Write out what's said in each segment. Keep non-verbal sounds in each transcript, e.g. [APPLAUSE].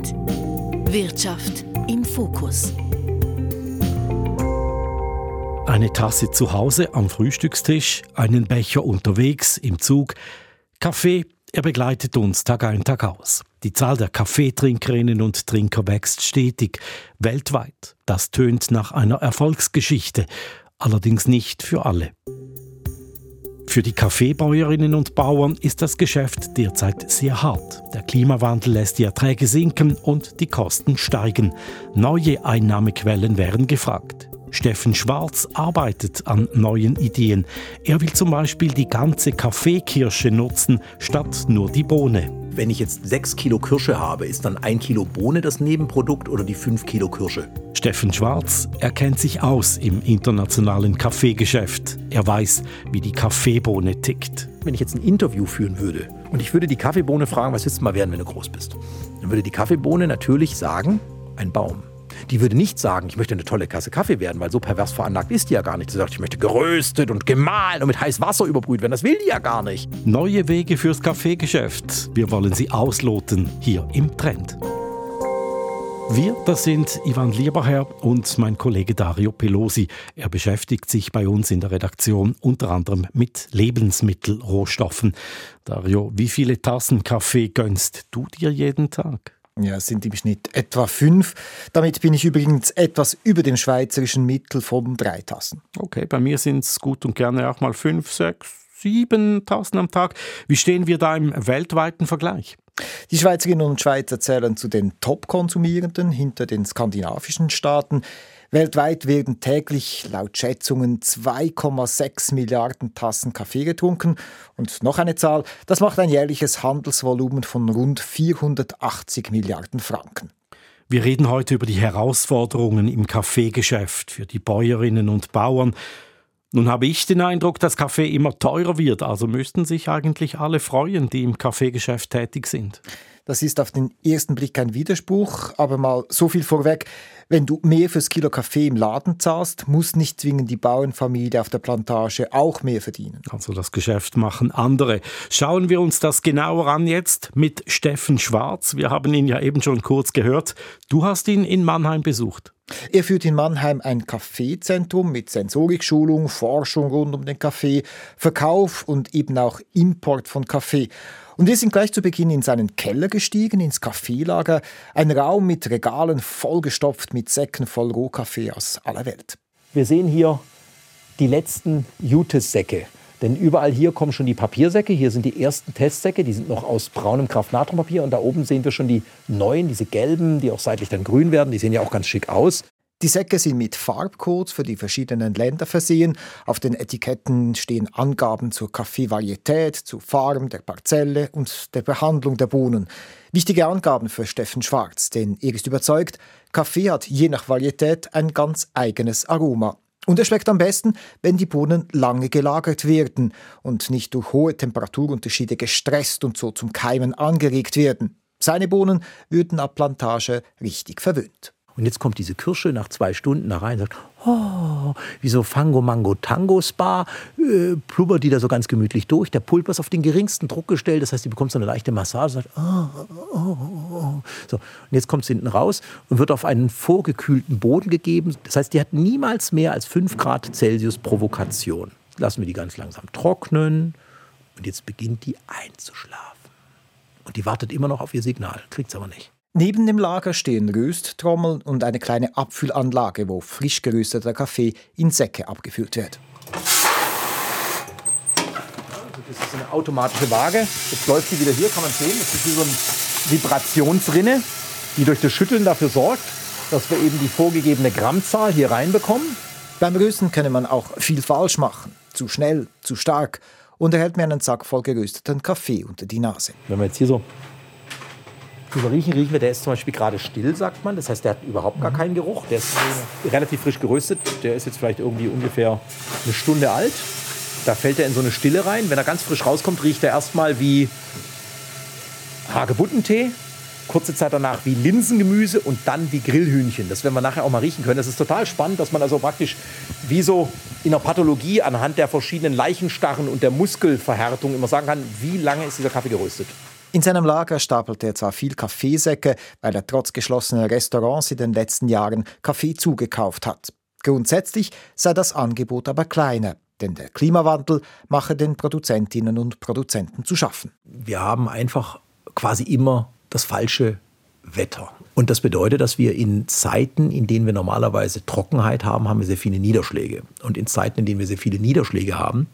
Trend. Wirtschaft im Fokus. Eine Tasse zu Hause am Frühstückstisch, einen Becher unterwegs im Zug. Kaffee, er begleitet uns Tag ein, Tag aus. Die Zahl der Kaffeetrinkerinnen und Trinker wächst stetig, weltweit. Das tönt nach einer Erfolgsgeschichte, allerdings nicht für alle. Für die Kaffeebäuerinnen und Bauern ist das Geschäft derzeit sehr hart. Der Klimawandel lässt die Erträge sinken und die Kosten steigen. Neue Einnahmequellen wären gefragt. Steffen Schwarz arbeitet an neuen Ideen. Er will zum Beispiel die ganze Kaffeekirsche nutzen, statt nur die Bohne. Wenn ich jetzt 6 Kilo Kirsche habe, ist dann ein Kilo Bohne das Nebenprodukt oder die 5 Kilo Kirsche? Steffen Schwarz erkennt sich aus im internationalen Kaffeegeschäft. Er weiß, wie die Kaffeebohne tickt. Wenn ich jetzt ein Interview führen würde und ich würde die Kaffeebohne fragen, was willst du mal werden, wenn du groß bist? Dann würde die Kaffeebohne natürlich sagen, ein Baum. Die würde nicht sagen, ich möchte eine tolle Kasse Kaffee werden, weil so pervers veranlagt ist die ja gar nicht. Sie sagt, ich möchte geröstet und gemahlen und mit heißem Wasser überbrüht werden. Das will die ja gar nicht. Neue Wege fürs Kaffeegeschäft. Wir wollen sie ausloten hier im Trend. Wir, das sind Ivan Lieberherr und mein Kollege Dario Pelosi. Er beschäftigt sich bei uns in der Redaktion unter anderem mit Lebensmittelrohstoffen. Dario, wie viele Tassen Kaffee gönnst du dir jeden Tag? Ja, es sind im Schnitt etwa fünf. Damit bin ich übrigens etwas über dem schweizerischen Mittel von drei Tassen. Okay, bei mir sind es gut und gerne auch mal fünf, sechs, sieben Tassen am Tag. Wie stehen wir da im weltweiten Vergleich? Die Schweizerinnen und Schweizer zählen zu den Top-Konsumierenden hinter den skandinavischen Staaten. Weltweit werden täglich laut Schätzungen 2,6 Milliarden Tassen Kaffee getrunken. Und noch eine Zahl, das macht ein jährliches Handelsvolumen von rund 480 Milliarden Franken. Wir reden heute über die Herausforderungen im Kaffeegeschäft für die Bäuerinnen und Bauern. Nun habe ich den Eindruck, dass Kaffee immer teurer wird, also müssten sich eigentlich alle freuen, die im Kaffeegeschäft tätig sind. Das ist auf den ersten Blick kein Widerspruch, aber mal so viel vorweg. Wenn du mehr fürs Kilo Kaffee im Laden zahlst, muss nicht zwingend die Bauernfamilie auf der Plantage auch mehr verdienen. Also das Geschäft machen andere. Schauen wir uns das genauer an jetzt mit Steffen Schwarz. Wir haben ihn ja eben schon kurz gehört. Du hast ihn in Mannheim besucht. Er führt in Mannheim ein Kaffeezentrum mit Sensorikschulung, Forschung rund um den Kaffee, Verkauf und eben auch Import von Kaffee. Und wir sind gleich zu Beginn in seinen Keller gestiegen, ins Kaffeelager, ein Raum mit Regalen vollgestopft mit Säcken voll Rohkaffee aus aller Welt. Wir sehen hier die letzten Jutes-Säcke. Denn überall hier kommen schon die Papiersäcke. Hier sind die ersten Testsäcke, die sind noch aus braunem Kraft-Natrium-Papier. Und da oben sehen wir schon die neuen, diese gelben, die auch seitlich dann grün werden. Die sehen ja auch ganz schick aus. Die Säcke sind mit Farbcodes für die verschiedenen Länder versehen. Auf den Etiketten stehen Angaben zur Kaffeevarietät, zur Farm der Parzelle und der Behandlung der Bohnen. Wichtige Angaben für Steffen Schwarz, denn er ist überzeugt, Kaffee hat je nach Varietät ein ganz eigenes Aroma. Und er schmeckt am besten, wenn die Bohnen lange gelagert werden und nicht durch hohe Temperaturunterschiede gestresst und so zum Keimen angeregt werden. Seine Bohnen würden ab Plantage richtig verwöhnt. Und jetzt kommt diese Kirsche nach zwei Stunden da rein und sagt, oh, wie so Fango Mango Tango Spa, äh, plubbert die da so ganz gemütlich durch. Der Pulper ist auf den geringsten Druck gestellt, das heißt, die bekommt so eine leichte Massage, sagt, oh, oh, oh. So, und jetzt kommt sie hinten raus und wird auf einen vorgekühlten Boden gegeben. Das heißt, die hat niemals mehr als 5 Grad Celsius Provokation. Lassen wir die ganz langsam trocknen und jetzt beginnt die einzuschlafen. Und die wartet immer noch auf ihr Signal, kriegt es aber nicht. Neben dem Lager stehen Rösttrommeln und eine kleine Abfüllanlage, wo frisch gerösteter Kaffee in Säcke abgefüllt wird. Das ist eine automatische Waage. Jetzt läuft sie wieder hier, kann man sehen. Das ist wie so eine Vibrationsrinne, die durch das Schütteln dafür sorgt, dass wir eben die vorgegebene Grammzahl hier reinbekommen. Beim Rösten könne man auch viel falsch machen. Zu schnell, zu stark. Und erhält mir einen Sack voll gerösteten Kaffee unter die Nase. Wenn wir jetzt hier so drüber riechen, riechen wir, der ist zum Beispiel gerade still, sagt man. Das heißt, der hat überhaupt gar keinen Geruch. Der ist relativ frisch geröstet. Der ist jetzt vielleicht irgendwie ungefähr eine Stunde alt. Da fällt er in so eine Stille rein. Wenn er ganz frisch rauskommt, riecht er erstmal wie Hagebuttentee. Kurze Zeit danach wie Linsengemüse und dann wie Grillhühnchen. Das werden wir nachher auch mal riechen können. Das ist total spannend, dass man also praktisch wie so in der Pathologie anhand der verschiedenen Leichenstarren und der Muskelverhärtung immer sagen kann, wie lange ist dieser Kaffee geröstet. In seinem Lager stapelte er zwar viel Kaffeesäcke, weil er trotz geschlossener Restaurants in den letzten Jahren Kaffee zugekauft hat. Grundsätzlich sei das Angebot aber kleiner, denn der Klimawandel mache den Produzentinnen und Produzenten zu schaffen. Wir haben einfach quasi immer das falsche Wetter. Und das bedeutet, dass wir in Zeiten, in denen wir normalerweise Trockenheit haben, haben wir sehr viele Niederschläge. Und in Zeiten, in denen wir sehr viele Niederschläge haben,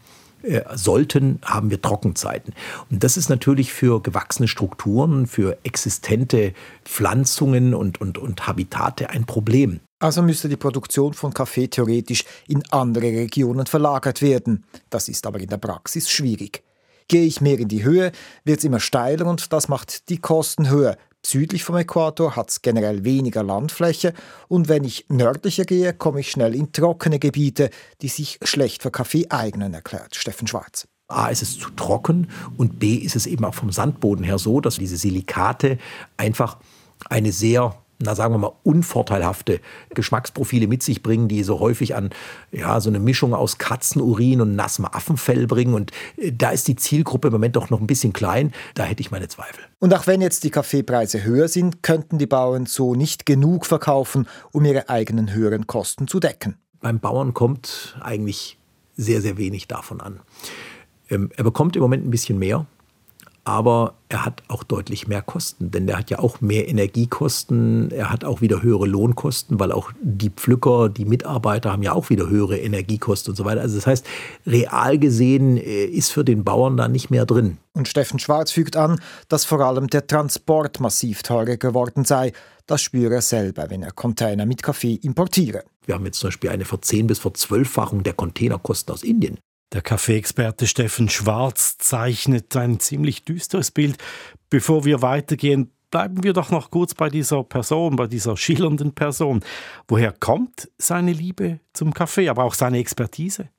äh, sollten, haben wir Trockenzeiten. Und das ist natürlich für gewachsene Strukturen, für existente Pflanzungen und, und, und Habitate ein Problem. Also müsste die Produktion von Kaffee theoretisch in andere Regionen verlagert werden. Das ist aber in der Praxis schwierig. Gehe ich mehr in die Höhe, wird es immer steiler und das macht die Kosten höher. Südlich vom Äquator hat es generell weniger Landfläche und wenn ich nördlicher gehe, komme ich schnell in trockene Gebiete, die sich schlecht für Kaffee eignen, erklärt Steffen Schwarz. A ist es zu trocken und B ist es eben auch vom Sandboden her so, dass diese Silikate einfach eine sehr na sagen wir mal, unvorteilhafte Geschmacksprofile mit sich bringen, die so häufig an ja, so eine Mischung aus Katzenurin und nassem Affenfell bringen. Und äh, da ist die Zielgruppe im Moment doch noch ein bisschen klein. Da hätte ich meine Zweifel. Und auch wenn jetzt die Kaffeepreise höher sind, könnten die Bauern so nicht genug verkaufen, um ihre eigenen höheren Kosten zu decken. Beim Bauern kommt eigentlich sehr, sehr wenig davon an. Ähm, er bekommt im Moment ein bisschen mehr aber er hat auch deutlich mehr Kosten, denn der hat ja auch mehr Energiekosten, er hat auch wieder höhere Lohnkosten, weil auch die Pflücker, die Mitarbeiter haben ja auch wieder höhere Energiekosten und so weiter. Also das heißt, real gesehen äh, ist für den Bauern da nicht mehr drin. Und Steffen Schwarz fügt an, dass vor allem der Transport massiv teurer geworden sei. Das spüre er selber, wenn er Container mit Kaffee importiere. Wir haben jetzt zum Beispiel eine Verzehn- bis Verzwölffachung der Containerkosten aus Indien. Der Kaffeeexperte Steffen Schwarz zeichnet ein ziemlich düsteres Bild. Bevor wir weitergehen, bleiben wir doch noch kurz bei dieser Person, bei dieser schillernden Person. Woher kommt seine Liebe zum Kaffee, aber auch seine Expertise?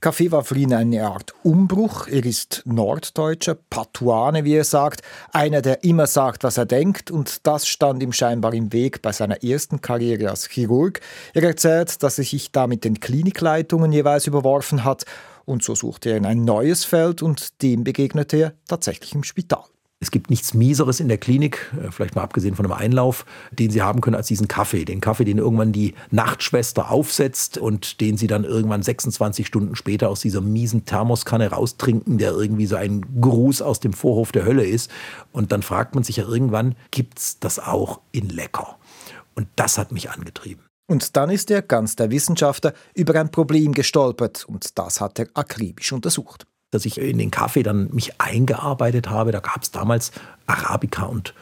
Kaffee war für ihn eine Art Umbruch. Er ist Norddeutscher, Patuane, wie er sagt, einer, der immer sagt, was er denkt, und das stand ihm scheinbar im Weg bei seiner ersten Karriere als Chirurg. Er erzählt, dass er sich da mit den Klinikleitungen jeweils überworfen hat und so suchte er in ein neues Feld und dem begegnete er tatsächlich im Spital. Es gibt nichts Mieseres in der Klinik, äh, vielleicht mal abgesehen von einem Einlauf, den Sie haben können, als diesen Kaffee. Den Kaffee, den irgendwann die Nachtschwester aufsetzt und den Sie dann irgendwann 26 Stunden später aus dieser miesen Thermoskanne raustrinken, der irgendwie so ein Gruß aus dem Vorhof der Hölle ist. Und dann fragt man sich ja irgendwann, gibt es das auch in lecker? Und das hat mich angetrieben. Und dann ist er, ganz der Wissenschaftler, über ein Problem gestolpert und das hat er akribisch untersucht. Dass ich in den Kaffee dann mich eingearbeitet habe, da gab es damals Arabica und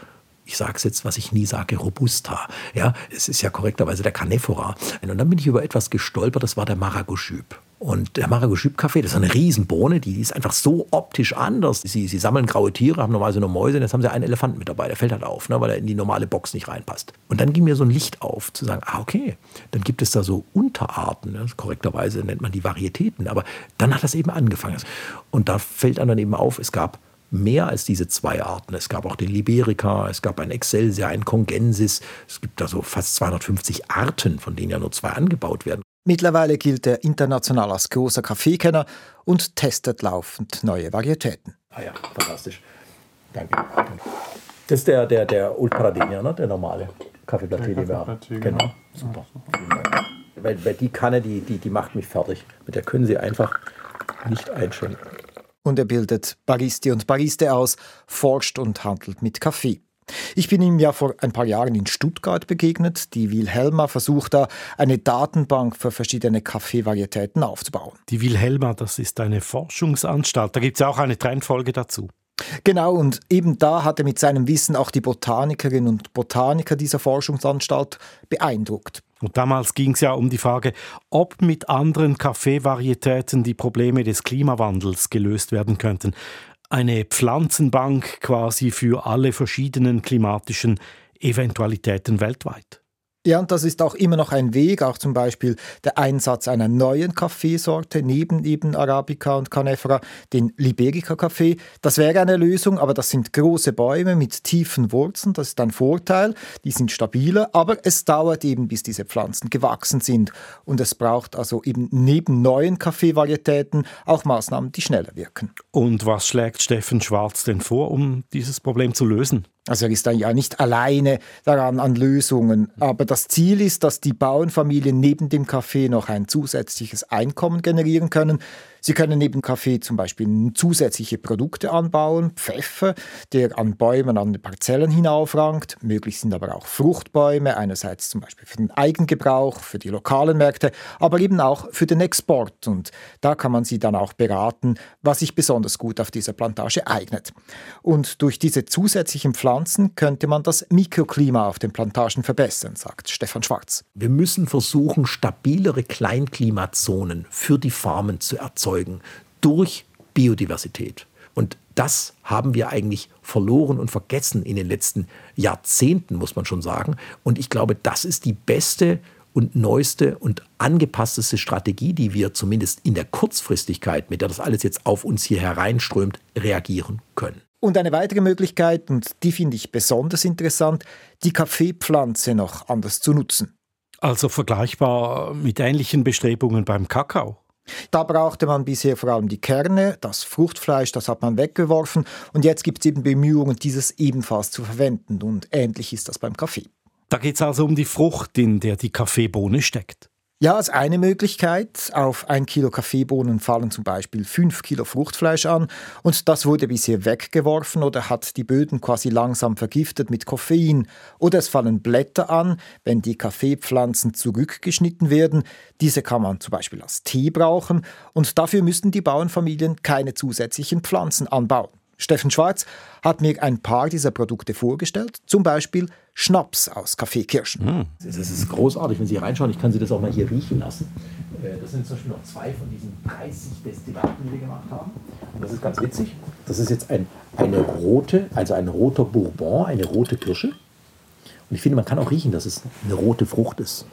ich sage es jetzt, was ich nie sage, Robusta. Ja, es ist ja korrekterweise der Canephora. Und dann bin ich über etwas gestolpert, das war der Maragoschüb. Und der Maragoschüb-Kaffee, das ist eine Riesenbohne, die ist einfach so optisch anders. Sie, sie sammeln graue Tiere, haben normalerweise nur Mäuse, und jetzt haben sie einen Elefanten mit dabei. Der fällt halt auf, ne, weil er in die normale Box nicht reinpasst. Und dann ging mir so ein Licht auf, zu sagen, ah, okay, dann gibt es da so Unterarten. Ne? Korrekterweise nennt man die Varietäten. Aber dann hat das eben angefangen. Und da fällt einem dann eben auf, es gab mehr als diese zwei Arten. Es gab auch den Liberica, es gab ein Excelsior, ein Congensis. Es gibt da so fast 250 Arten, von denen ja nur zwei angebaut werden. Mittlerweile gilt er international als großer Kaffeekenner und testet laufend neue Varietäten. Ah ja, fantastisch. Danke. Das ist der, der, der Old Paradenia, ne? der normale Kaffeeblatt, den wir haben. Genau. genau, super. Ja, weil, weil die Kanne, die, die, die macht mich fertig. Mit der können Sie einfach nicht einschenken. Und er bildet Baristi und Bariste aus, forscht und handelt mit Kaffee. Ich bin ihm ja vor ein paar Jahren in Stuttgart begegnet. Die Wilhelma versucht da, eine Datenbank für verschiedene Kaffeevarietäten aufzubauen. Die Wilhelma, das ist eine Forschungsanstalt. Da gibt es ja auch eine Trendfolge dazu. Genau, und eben da hat er mit seinem Wissen auch die Botanikerinnen und Botaniker dieser Forschungsanstalt beeindruckt. Und damals ging es ja um die Frage, ob mit anderen Kaffeevarietäten die Probleme des Klimawandels gelöst werden könnten eine Pflanzenbank quasi für alle verschiedenen klimatischen Eventualitäten weltweit. Ja, und das ist auch immer noch ein Weg, auch zum Beispiel der Einsatz einer neuen Kaffeesorte neben eben Arabica und Canefra, den Liberica-Kaffee. Das wäre eine Lösung, aber das sind große Bäume mit tiefen Wurzeln, das ist ein Vorteil, die sind stabiler, aber es dauert eben, bis diese Pflanzen gewachsen sind. Und es braucht also eben neben neuen Kaffeevarietäten auch Maßnahmen, die schneller wirken. Und was schlägt Steffen Schwarz denn vor, um dieses Problem zu lösen? Also er ist dann ja nicht alleine daran an Lösungen, aber das Ziel ist, dass die Bauernfamilien neben dem Kaffee noch ein zusätzliches Einkommen generieren können, Sie können neben Kaffee zum Beispiel zusätzliche Produkte anbauen, Pfeffer, der an Bäumen an den Parzellen hinaufrankt. Möglich sind aber auch Fruchtbäume, einerseits zum Beispiel für den Eigengebrauch, für die lokalen Märkte, aber eben auch für den Export. Und da kann man sie dann auch beraten, was sich besonders gut auf dieser Plantage eignet. Und durch diese zusätzlichen Pflanzen könnte man das Mikroklima auf den Plantagen verbessern, sagt Stefan Schwarz. Wir müssen versuchen, stabilere Kleinklimazonen für die Farmen zu erzeugen erzeugen durch Biodiversität. Und das haben wir eigentlich verloren und vergessen in den letzten Jahrzehnten, muss man schon sagen. Und ich glaube, das ist die beste und neueste und angepassteste Strategie, die wir zumindest in der Kurzfristigkeit, mit der das alles jetzt auf uns hier hereinströmt, reagieren können. Und eine weitere Möglichkeit, und die finde ich besonders interessant, die Kaffeepflanze noch anders zu nutzen. Also vergleichbar mit ähnlichen Bestrebungen beim Kakao. Da brauchte man bisher vor allem die Kerne, das Fruchtfleisch, das hat man weggeworfen und jetzt gibt es eben Bemühungen, dieses ebenfalls zu verwenden und ähnlich ist das beim Kaffee. Da geht es also um die Frucht, in der die Kaffeebohne steckt. Ja, als eine Möglichkeit. Auf ein Kilo Kaffeebohnen fallen zum Beispiel fünf Kilo Fruchtfleisch an und das wurde bisher weggeworfen oder hat die Böden quasi langsam vergiftet mit Koffein. Oder es fallen Blätter an, wenn die Kaffeepflanzen zurückgeschnitten werden. Diese kann man zum Beispiel als Tee brauchen und dafür müssten die Bauernfamilien keine zusätzlichen Pflanzen anbauen. Steffen Schwarz hat mir ein paar dieser Produkte vorgestellt, zum Beispiel Schnaps aus Kaffeekirschen. Mm. Das ist großartig, wenn Sie hier reinschauen. Ich kann Sie das auch mal hier riechen lassen. Äh, das sind zum Beispiel noch zwei von diesen 30 Destillaten, die wir gemacht haben. Und das ist ganz witzig. Das ist jetzt ein, eine rote, also ein roter Bourbon, eine rote Kirsche. Und ich finde, man kann auch riechen, dass es eine rote Frucht ist.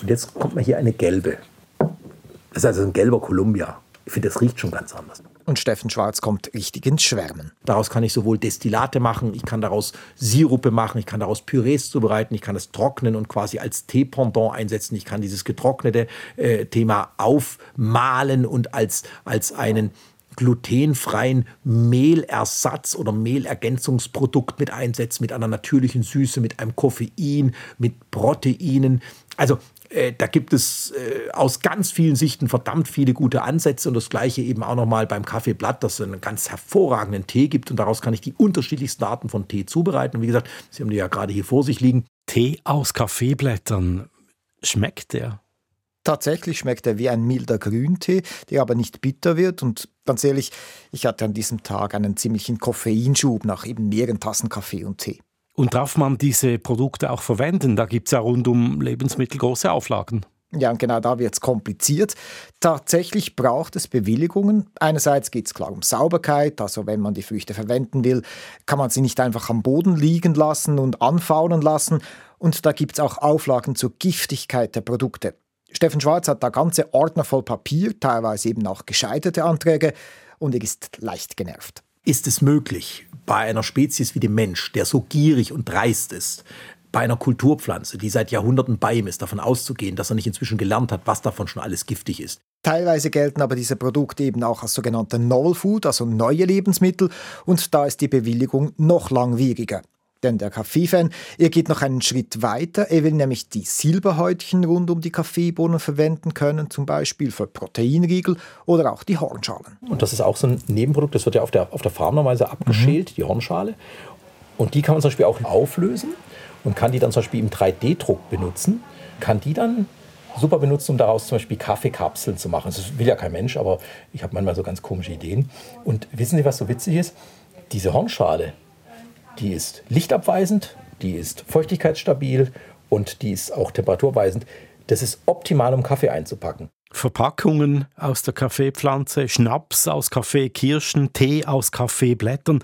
Und jetzt kommt mal hier eine gelbe. Das ist also ein gelber Columbia. Ich finde, das riecht schon ganz anders. Und Steffen Schwarz kommt richtig ins Schwärmen. Daraus kann ich sowohl Destillate machen, ich kann daraus Sirupe machen, ich kann daraus Pürees zubereiten, ich kann es trocknen und quasi als Teependant einsetzen. Ich kann dieses getrocknete äh, Thema aufmalen und als, als einen glutenfreien Mehlersatz oder Mehlergänzungsprodukt mit einsetzen, mit einer natürlichen Süße, mit einem Koffein, mit Proteinen. Also äh, da gibt es äh, aus ganz vielen Sichten verdammt viele gute Ansätze und das gleiche eben auch nochmal beim Kaffeeblatt, das einen ganz hervorragenden Tee gibt und daraus kann ich die unterschiedlichsten Arten von Tee zubereiten. Und wie gesagt, Sie haben die ja gerade hier vor sich liegen. Tee aus Kaffeeblättern, schmeckt der? Tatsächlich schmeckt er wie ein milder Grüntee, der aber nicht bitter wird. Und ganz ehrlich, ich hatte an diesem Tag einen ziemlichen Koffeinschub nach eben mehreren Tassen Kaffee und Tee. Und darf man diese Produkte auch verwenden? Da gibt es ja rund um Lebensmittel große Auflagen. Ja, und genau da wird es kompliziert. Tatsächlich braucht es Bewilligungen. Einerseits geht es klar um Sauberkeit, also wenn man die Früchte verwenden will, kann man sie nicht einfach am Boden liegen lassen und anfaulen lassen. Und da gibt es auch Auflagen zur Giftigkeit der Produkte. Steffen Schwarz hat da ganze Ordner voll Papier, teilweise eben auch gescheiterte Anträge, und er ist leicht genervt. Ist es möglich, bei einer Spezies wie dem Mensch, der so gierig und dreist ist, bei einer Kulturpflanze, die seit Jahrhunderten bei ihm ist, davon auszugehen, dass er nicht inzwischen gelernt hat, was davon schon alles giftig ist? Teilweise gelten aber diese Produkte eben auch als sogenannte Novel Food, also neue Lebensmittel, und da ist die Bewilligung noch langwieriger. Denn der Kaffeefan, er geht noch einen Schritt weiter. Er will nämlich die Silberhäutchen rund um die Kaffeebohnen verwenden können, zum Beispiel für Proteinriegel oder auch die Hornschalen. Und das ist auch so ein Nebenprodukt, das wird ja auf der, auf der Farm normalerweise abgeschält, mhm. die Hornschale. Und die kann man zum Beispiel auch auflösen und kann die dann zum Beispiel im 3D-Druck benutzen, kann die dann super benutzen, um daraus zum Beispiel Kaffeekapseln zu machen. Das will ja kein Mensch, aber ich habe manchmal so ganz komische Ideen. Und wissen Sie, was so witzig ist? Diese Hornschale, die ist lichtabweisend, die ist feuchtigkeitsstabil und die ist auch temperaturweisend. Das ist optimal, um Kaffee einzupacken. Verpackungen aus der Kaffeepflanze, Schnaps aus Kaffeekirschen, Tee aus Kaffeeblättern.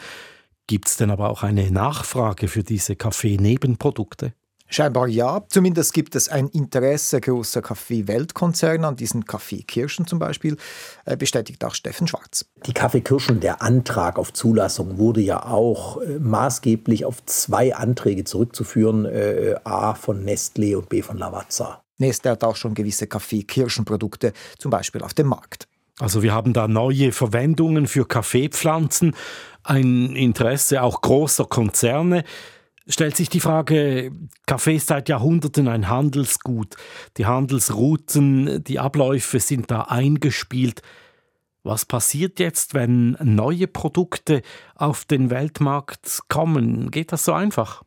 Gibt es denn aber auch eine Nachfrage für diese Kaffee-Nebenprodukte? Scheinbar ja. Zumindest gibt es ein Interesse großer Kaffee-Weltkonzerne an diesen Kaffeekirschen zum Beispiel, äh, bestätigt auch Steffen Schwarz. Die Kaffeekirschen, der Antrag auf Zulassung wurde ja auch äh, maßgeblich auf zwei Anträge zurückzuführen, äh, A von Nestlé und B von Lavazza. Nestlé hat auch schon gewisse Kaffee-Kirschenprodukte, zum Beispiel auf dem Markt. Also wir haben da neue Verwendungen für Kaffeepflanzen, ein Interesse auch großer Konzerne stellt sich die Frage, Kaffee ist seit Jahrhunderten ein Handelsgut. Die Handelsrouten, die Abläufe sind da eingespielt. Was passiert jetzt, wenn neue Produkte auf den Weltmarkt kommen? Geht das so einfach?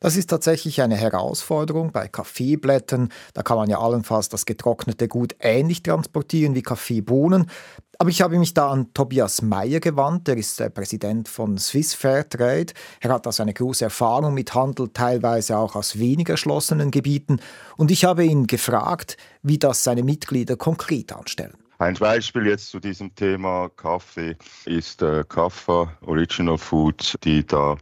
Das ist tatsächlich eine Herausforderung bei Kaffeeblättern. Da kann man ja allenfalls das getrocknete Gut ähnlich transportieren wie Kaffeebohnen. Aber ich habe mich da an Tobias Meyer gewandt, der ist der Präsident von Swiss Fairtrade. Er hat also eine große Erfahrung mit Handel, teilweise auch aus wenig erschlossenen Gebieten. Und ich habe ihn gefragt, wie das seine Mitglieder konkret anstellen. Ein Beispiel jetzt zu diesem Thema Kaffee ist äh, Kaffa Original Foods, die da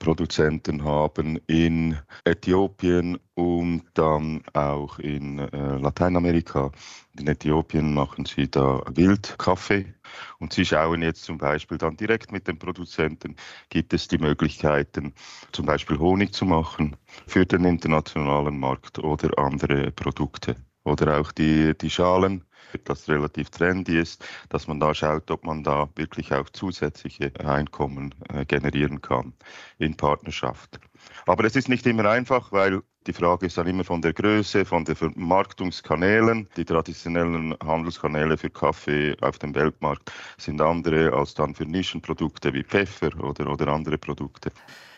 Produzenten haben in Äthiopien und dann auch in äh, Lateinamerika. In Äthiopien machen sie da Wildkaffee. Und sie schauen jetzt zum Beispiel dann direkt mit den Produzenten, gibt es die Möglichkeiten, zum Beispiel Honig zu machen für den internationalen Markt oder andere Produkte. Oder auch die, die Schalen das relativ trendy ist, dass man da schaut, ob man da wirklich auch zusätzliche Einkommen äh, generieren kann in Partnerschaft. Aber es ist nicht immer einfach, weil die Frage ist dann immer von der Größe, von den Vermarktungskanälen. Die traditionellen Handelskanäle für Kaffee auf dem Weltmarkt sind andere als dann für Nischenprodukte wie Pfeffer oder, oder andere Produkte.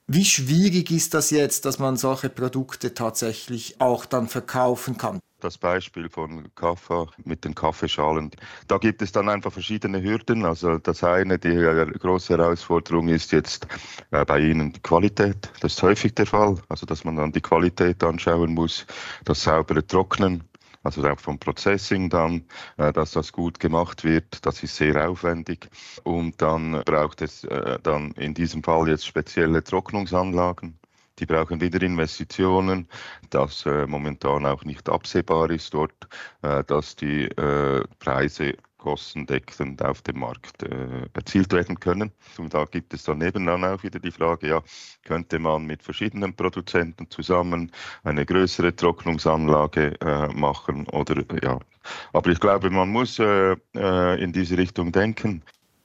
Wie schwierig ist das jetzt, dass man solche Produkte tatsächlich auch dann verkaufen kann? Das Beispiel von Kaffa mit den Kaffeeschalen. Da gibt es dann einfach verschiedene Hürden. Also das eine, die große Herausforderung ist jetzt äh, bei Ihnen die Qualität. Das ist häufig der Fall. Also dass man dann die Qualität anschauen muss, das saubere Trocknen. Also auch vom Processing dann, äh, dass das gut gemacht wird, das ist sehr aufwendig. Und dann braucht es äh, dann in diesem Fall jetzt spezielle Trocknungsanlagen die brauchen wieder Investitionen, das äh, momentan auch nicht absehbar ist dort, äh, dass die äh, Preise kostendeckend auf dem Markt äh, erzielt werden können. Und da gibt es dann auch wieder die Frage, ja, könnte man mit verschiedenen Produzenten zusammen eine größere Trocknungsanlage äh, machen oder ja. Aber ich glaube, man muss äh, äh in diese Richtung denken.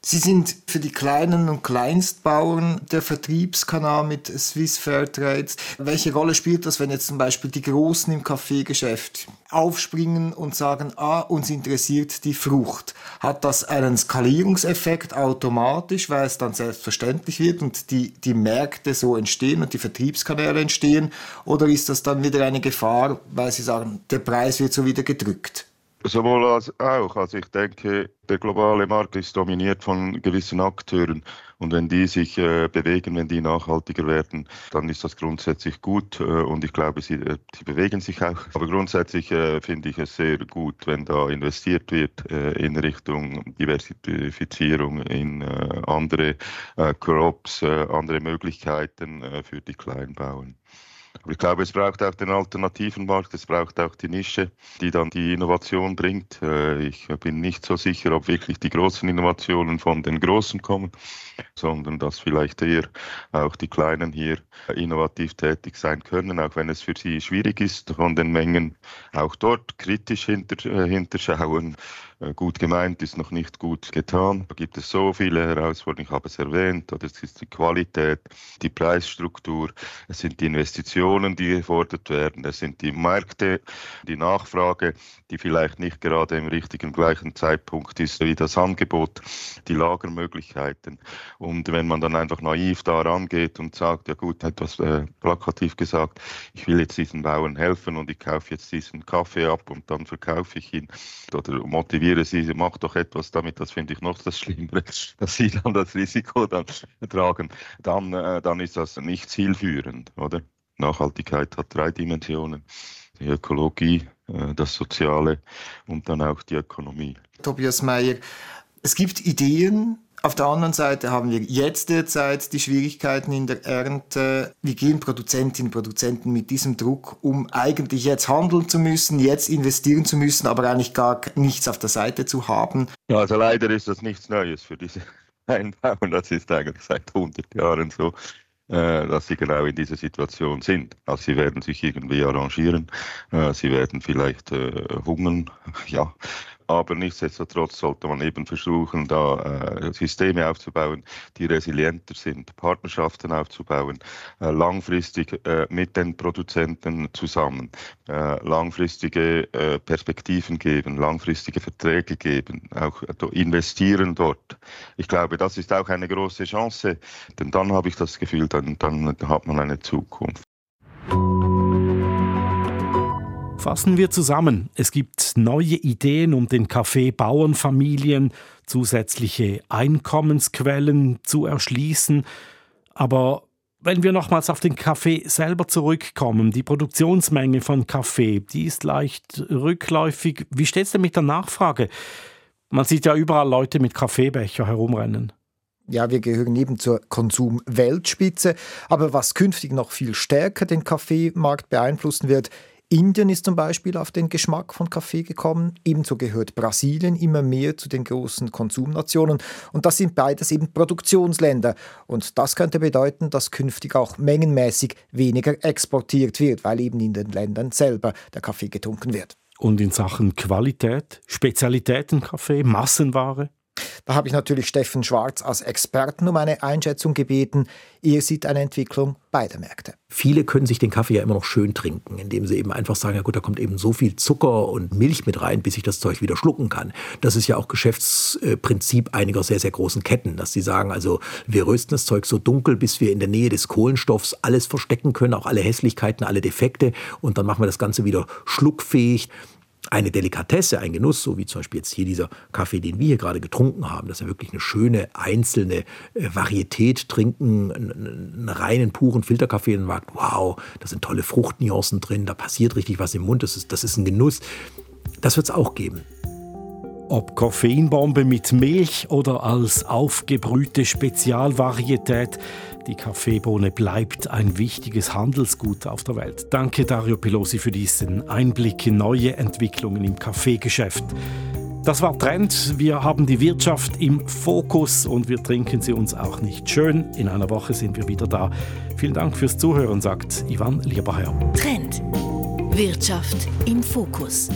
Sie sind für die kleinen und Kleinstbauern der Vertriebskanal mit Swiss Fairtrade. Welche Rolle spielt das, wenn jetzt zum Beispiel die Großen im Kaffeegeschäft aufspringen und sagen, ah, uns interessiert die Frucht? Hat das einen Skalierungseffekt automatisch, weil es dann selbstverständlich wird und die, die Märkte so entstehen und die Vertriebskanäle entstehen? Oder ist das dann wieder eine Gefahr, weil Sie sagen, der Preis wird so wieder gedrückt? Sowohl als auch. Also ich denke, der globale Markt ist dominiert von gewissen Akteuren und wenn die sich äh, bewegen, wenn die nachhaltiger werden, dann ist das grundsätzlich gut äh, und ich glaube, sie, äh, sie bewegen sich auch. Aber grundsätzlich äh, finde ich es sehr gut, wenn da investiert wird äh, in Richtung Diversifizierung, in äh, andere Crops, andere Möglichkeiten für die Kleinbauern. Aber ich glaube, es braucht auch den alternativen Markt, es braucht auch die Nische, die dann die Innovation bringt. Äh, ich bin nicht so sicher, ob wirklich die großen Innovationen von den Großen kommen, sondern dass vielleicht eher auch die Kleinen hier innovativ tätig sein können, auch wenn es für sie schwierig ist, von den Mengen auch dort kritisch hinter, äh, hinterschauen. Äh, gut gemeint ist noch nicht gut getan. Da gibt es so viele Herausforderungen, ich habe es erwähnt, das ist die Qualität, die Preisstruktur, es sind die Investitionen, die gefordert werden, es sind die Märkte, die Nachfrage, die vielleicht nicht gerade im richtigen gleichen Zeitpunkt ist wie das Angebot, die Lagermöglichkeiten. Und wenn man dann einfach naiv da rangeht und sagt, ja gut, etwas äh, plakativ gesagt, ich will jetzt diesen Bauern helfen und ich kaufe jetzt diesen Kaffee ab und dann verkaufe ich ihn oder motiviere motiviere sie, mach doch etwas damit, das finde ich noch das Schlimmere, [LAUGHS] dass sie dann das Risiko dann tragen, dann, äh, dann ist das nicht zielführend, oder? Nachhaltigkeit hat drei Dimensionen. Die Ökologie, äh, das Soziale und dann auch die Ökonomie. Tobias Meyer, es gibt Ideen, Auf der anderen Seite haben wir jetzt derzeit die Schwierigkeiten in der Ernte. Wie gehen Produzentinnen und Produzenten mit diesem Druck um, eigentlich jetzt handeln zu müssen, jetzt investieren zu müssen, aber eigentlich gar nichts auf der Seite zu haben? Ja, also leider ist das nichts Neues für diese [LAUGHS] Einbauern. Das ist eigentlich seit 100 Jahren so äh, dass sie genau in dieser Situation sind. Also sie werden sich irgendwie arrangieren, äh, sie werden vielleicht äh, hungern, [LAUGHS] ja, aber nichtsdestotrotz sollte man eben versuchen, da äh, Systeme aufzubauen, die resilienter sind, Partnerschaften aufzubauen, äh, langfristig äh, mit den Produzenten zusammen, äh, langfristige äh, Perspektiven geben, langfristige Verträge geben, auch investieren dort. Ich glaube, das ist auch eine große Chance, denn dann habe ich das Gefühl, dann, dann hat man eine Zukunft. Fassen wir zusammen. Es gibt neue Ideen, um den Kaffeebauernfamilien zusätzliche Einkommensquellen zu erschließen. Aber wenn wir nochmals auf den Kaffee selber zurückkommen, die Produktionsmenge von Kaffee, die ist leicht rückläufig. Wie steht es denn mit der Nachfrage? Man sieht ja überall Leute mit Kaffeebecher herumrennen. Ja, wir gehören eben zur Konsumweltspitze. Aber was künftig noch viel stärker den Kaffeemarkt beeinflussen wird, Indien ist zum Beispiel auf den Geschmack von Kaffee gekommen, ebenso gehört Brasilien immer mehr zu den großen Konsumnationen und das sind beides eben Produktionsländer und das könnte bedeuten, dass künftig auch mengenmäßig weniger exportiert wird, weil eben in den Ländern selber der Kaffee getrunken wird. Und in Sachen Qualität, Spezialitätenkaffee, Massenware? Da habe ich natürlich Steffen Schwarz als Experten um eine Einschätzung gebeten. Er sieht eine Entwicklung beider Märkte. Viele können sich den Kaffee ja immer noch schön trinken, indem sie eben einfach sagen, ja gut, da kommt eben so viel Zucker und Milch mit rein, bis ich das Zeug wieder schlucken kann. Das ist ja auch Geschäftsprinzip einiger sehr, sehr großen Ketten, dass sie sagen, also wir rösten das Zeug so dunkel, bis wir in der Nähe des Kohlenstoffs alles verstecken können, auch alle Hässlichkeiten, alle Defekte und dann machen wir das Ganze wieder schluckfähig eine Delikatesse, ein Genuss, so wie zum Beispiel jetzt hier dieser Kaffee, den wir hier gerade getrunken haben, dass wir wirklich eine schöne einzelne äh, Varietät trinken, einen, einen reinen, puren Filterkaffee und sagt, wow, da sind tolle Fruchtnuancen drin, da passiert richtig was im Mund, das ist, das ist ein Genuss. Das wird es auch geben. Ob Koffeinbombe mit Milch oder als aufgebrühte Spezialvarietät, die Kaffeebohne bleibt ein wichtiges Handelsgut auf der Welt. Danke Dario Pelosi für diesen Einblick in neue Entwicklungen im Kaffeegeschäft. Das war Trend. Wir haben die Wirtschaft im Fokus und wir trinken sie uns auch nicht schön. In einer Woche sind wir wieder da. Vielen Dank fürs Zuhören, sagt Ivan Lieberherr. Trend. Wirtschaft im Fokus.